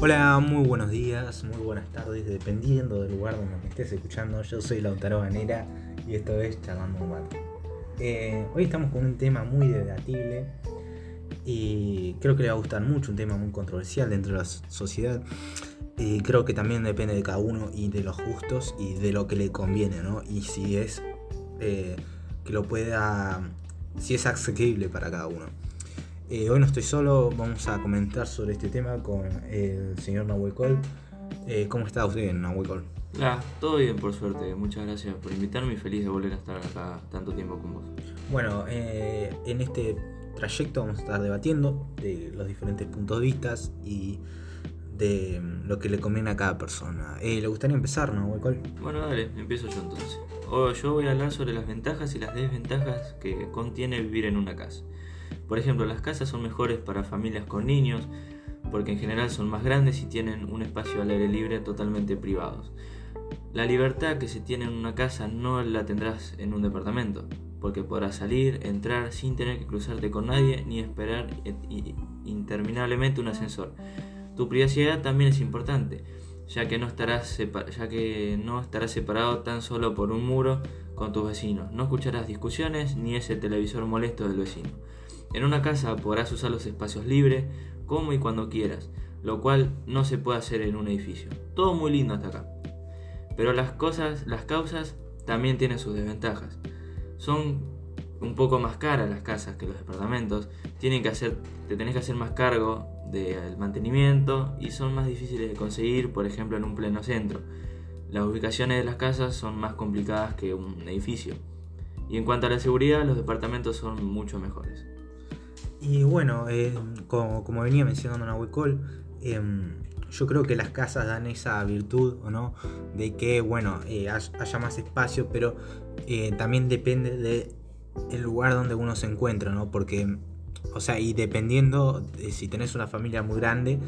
Hola, muy buenos días, muy buenas tardes, dependiendo del lugar donde me estés escuchando. Yo soy Lautaro Banera y esto es Charlando un. Eh, hoy estamos con un tema muy debatible y creo que le va a gustar mucho, un tema muy controversial dentro de la sociedad. Y creo que también depende de cada uno y de los gustos y de lo que le conviene, ¿no? Y si es eh, que lo pueda, si es accesible para cada uno. Eh, hoy no estoy solo, vamos a comentar sobre este tema con el señor Nahuel Col. Eh, ¿Cómo está usted, Nahuel Col? Hola, todo bien por suerte. Muchas gracias por invitarme y feliz de volver a estar acá tanto tiempo con vos. Bueno, eh, en este trayecto vamos a estar debatiendo de los diferentes puntos de vista y de lo que le conviene a cada persona. ¿Le gustaría empezar, Nahuel Col? Bueno, dale, empiezo yo entonces. yo voy a hablar sobre las ventajas y las desventajas que contiene vivir en una casa. Por ejemplo, las casas son mejores para familias con niños porque en general son más grandes y tienen un espacio al aire libre totalmente privados. La libertad que se tiene en una casa no la tendrás en un departamento, porque podrás salir, entrar sin tener que cruzarte con nadie ni esperar interminablemente un ascensor. Tu privacidad también es importante, ya que no estarás, ya que no estarás separado tan solo por un muro con tus vecinos. No escucharás discusiones ni ese televisor molesto del vecino. En una casa podrás usar los espacios libres, como y cuando quieras, lo cual no se puede hacer en un edificio. Todo muy lindo hasta acá. Pero las cosas, las causas también tienen sus desventajas. Son un poco más caras las casas que los departamentos, tienen que hacer, te tenés que hacer más cargo del mantenimiento y son más difíciles de conseguir, por ejemplo, en un pleno centro. Las ubicaciones de las casas son más complicadas que un edificio. Y en cuanto a la seguridad, los departamentos son mucho mejores. Y bueno, eh, como, venía mencionando Nahuel Col, eh, yo creo que las casas dan esa virtud, ¿o no? De que, bueno, eh, haya más espacio, pero también depende del el lugar donde uno se encuentra, ¿no? Porque, o sea, y dependiendo de si tenés una familia muy grande,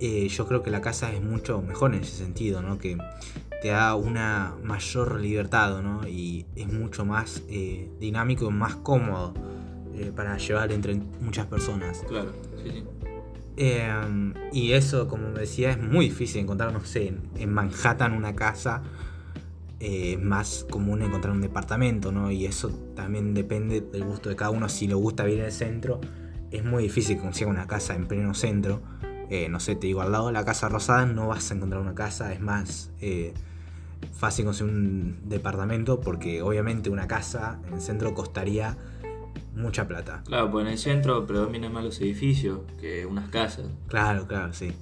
yo creo que la casa es mucho mejor en ese sentido, ¿no? Que te da una mayor libertad, ¿no? Y es mucho más dinámico y más cómodo eh, para llevar entre muchas personas. Claro, sí, sí. Em, y eso, como me decía, es muy difícil encontrar, no sé, en, Manhattan una casa. Eh, más común encontrar un departamento, ¿no? Y eso también depende del gusto de cada uno. Si le gusta vivir en el centro, es muy difícil que consiga una casa en pleno centro. Eh, no sé, te digo, al lado de la Casa Rosada no vas a encontrar una casa, es más fácil conseguir un departamento porque obviamente una casa en el centro costaría mucha plata. Claro, pues en el centro predominan más los edificios que unas casas. Claro, claro, sí.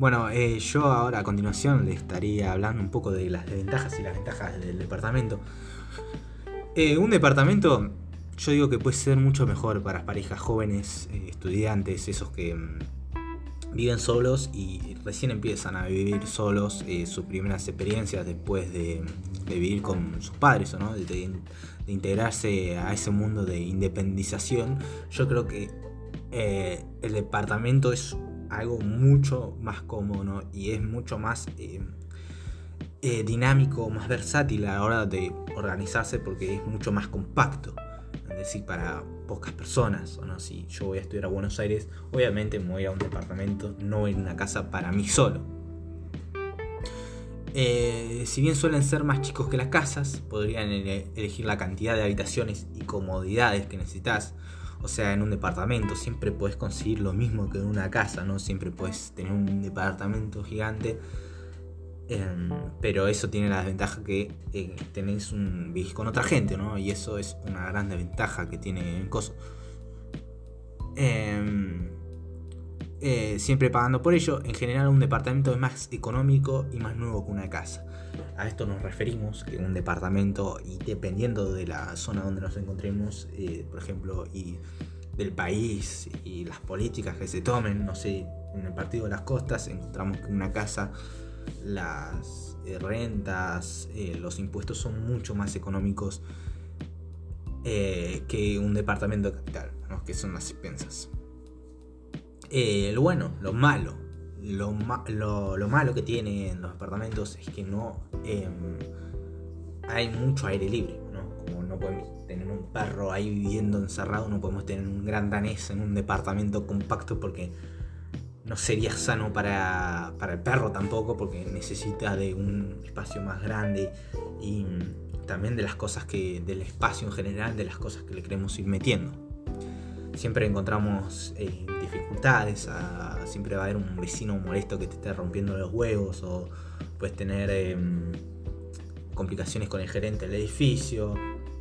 Bueno, eh, yo ahora a continuación le estaría hablando un poco de las desventajas y las ventajas del departamento. Eh, un departamento, yo digo que puede ser mucho mejor para parejas jóvenes, eh, estudiantes, esos que mm, viven solos y recién empiezan a vivir solos sus primeras experiencias después de, vivir con sus padres, ¿o ¿no? integrarse a ese mundo de independización, yo creo que eh, el departamento es algo mucho más cómodo y es mucho más eh, eh, dinámico, más versátil a la hora de organizarse porque es mucho más compacto. Es decir, para pocas personas. ¿o no? Si yo voy a estudiar a Buenos Aires, obviamente me voy a un departamento, no en una casa para mí solo. Eh, si bien suelen ser más chicos que las casas, podrían elegir la cantidad de habitaciones y comodidades que necesitas. O sea, en un departamento siempre puedes conseguir lo mismo que en una casa, ¿no? Siempre puedes tener un departamento gigante. Em, pero eso tiene la desventaja que eh, tenés un con otra gente, ¿no? Y eso es una gran desventaja que tiene el coso. Eh, eh, siempre pagando por ello, en general un departamento es más económico y más nuevo que una casa. A esto nos referimos que un departamento, y dependiendo de la zona donde nos encontremos, eh, por ejemplo, y del país y las políticas que se tomen, no sé, en el partido de las costas encontramos que una casa, las eh, rentas, los impuestos son mucho más económicos que un departamento de capital, que son las expensas. Eh, lo bueno, lo malo. Lo, lo, malo que tienen los apartamentos es que no em, hay mucho aire libre, ¿no? Como no podemos tener un perro ahí viviendo encerrado, no podemos tener un gran danés en un departamento compacto porque no sería sano para, para, el perro tampoco, porque necesita de un espacio más grande y también de las cosas que, del espacio en general, de las cosas que le queremos ir metiendo. Siempre encontramos eh, dificultades, siempre va a haber un vecino molesto que te esté rompiendo los huevos o puedes tener em, complicaciones con el gerente del edificio.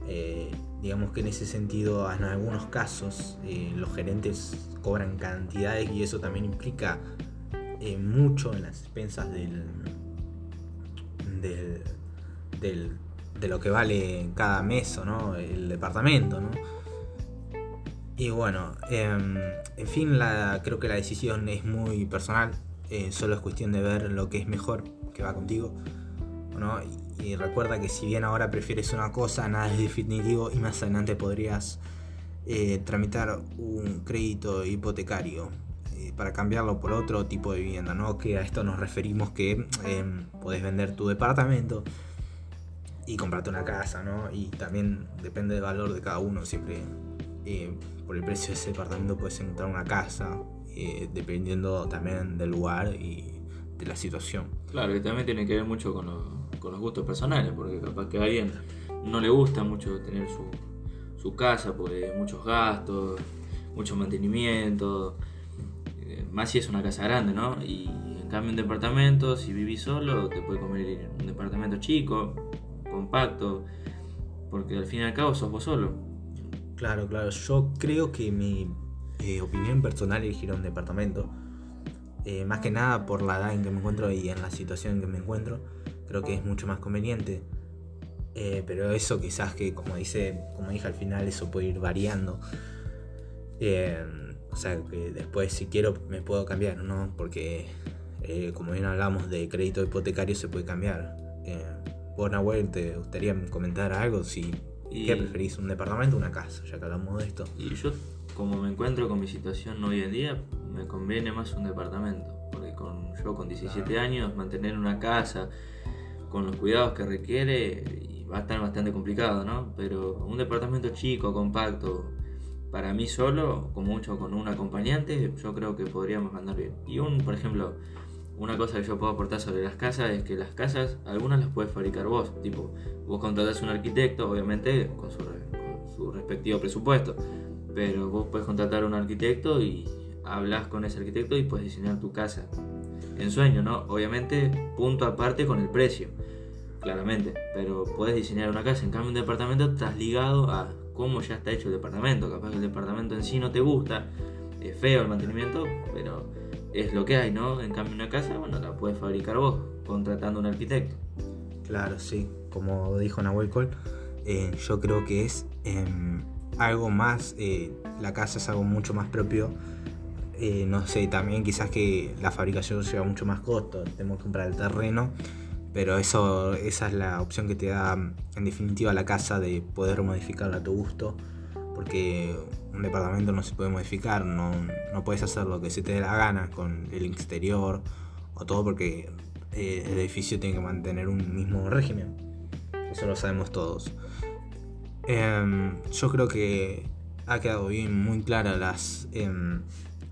Eh, digamos que en ese sentido, en algunos casos, eh, los gerentes cobran cantidades y eso también implica mucho en las expensas del, del, del de lo que vale cada mes o no el departamento, ¿no? Y bueno, em, en fin, la, creo que la decisión es muy personal, eh, solo es cuestión de ver lo que es mejor, que va contigo, ¿no? Y, recuerda que si bien ahora prefieres una cosa, nada es definitivo y más adelante podrías eh, tramitar un crédito hipotecario eh, para cambiarlo por otro tipo de vivienda, ¿no? Que a esto nos referimos que em, podés vender tu departamento y comprarte una casa, ¿no? Y también depende del valor de cada uno, siempre eh, por el precio de ese departamento puedes encontrar una casa, eh, dependiendo también del lugar y de la situación. Claro, y también tiene que ver mucho con, los gustos personales, porque capaz que a alguien no le gusta mucho tener su, su casa, porque muchos gastos, mucho mantenimiento, eh, más si es una casa grande, ¿no? Y en cambio un departamento, si vivís solo, te puede convenir un departamento chico, compacto, porque al fin y al cabo sos vos solo. Claro, claro, yo creo que mi eh, opinión personal es elegir un departamento, eh, más que nada por la edad en que me encuentro y en la situación en que me encuentro, creo que es mucho más conveniente. Eh, pero eso quizás que como dice, como dije al final, eso puede ir variando. o sea que después si quiero me puedo cambiar, ¿no? Porque como bien hablamos de crédito hipotecario se puede cambiar. Vos, Nahuel, ¿te gustaría comentar algo? Si, ¿Qué preferís, un departamento o una casa? Ya que hablamos de esto. Y yo, como me encuentro con mi situación hoy en día, me conviene más un departamento. Porque con, yo con 17 años, mantener una casa con los cuidados que requiere va a estar bastante complicado, ¿no? Pero un departamento chico, compacto, para mí solo, como mucho con un acompañante, yo creo que podríamos andar bien. Y un, por ejemplo, una cosa que yo puedo aportar sobre las casas es que las casas, algunas las puedes fabricar vos. Tipo, vos contratás un arquitecto, obviamente con su, respectivo presupuesto. Pero vos puedes contratar a un arquitecto y hablas con ese arquitecto y puedes diseñar tu casa. En sueño, ¿no? Obviamente, punto aparte con el precio. Claramente. Pero puedes diseñar una casa. En cambio, un departamento estás ligado a cómo ya está hecho el departamento. Capaz que el departamento en sí no te gusta. Es feo el mantenimiento, pero es lo que hay, ¿no? En cambio una casa, bueno, la puedes fabricar vos, contratando un arquitecto. Claro, sí, como dijo Nahuel Cole, eh, yo creo que es em, algo más, eh, la casa es algo mucho más propio. Eh, no sé, también quizás que la fabricación lleva mucho más costo, tenemos que comprar el terreno, pero eso, esa es la opción que te da en definitiva la casa de poder modificarla a tu gusto, porque un departamento no se puede modificar, no, no puedes hacer lo que se te dé la gana con el exterior o todo porque eh, el edificio tiene que mantener un mismo régimen. Eso lo sabemos todos. Em, yo creo que ha quedado bien, muy claras las em,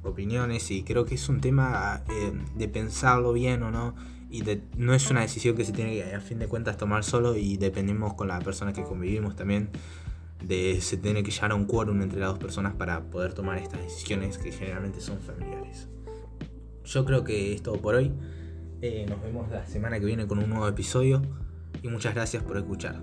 opiniones y creo que es un tema em, de pensarlo bien o no. Y no es una decisión que se tiene que a fin de cuentas tomar solo y dependemos con la persona que convivimos también de se tiene que llegar a un quórum entre las dos personas para poder tomar estas decisiones que generalmente son familiares. Yo creo que es todo por hoy. Eh, nos vemos la semana que viene con un nuevo episodio y muchas gracias por escuchar.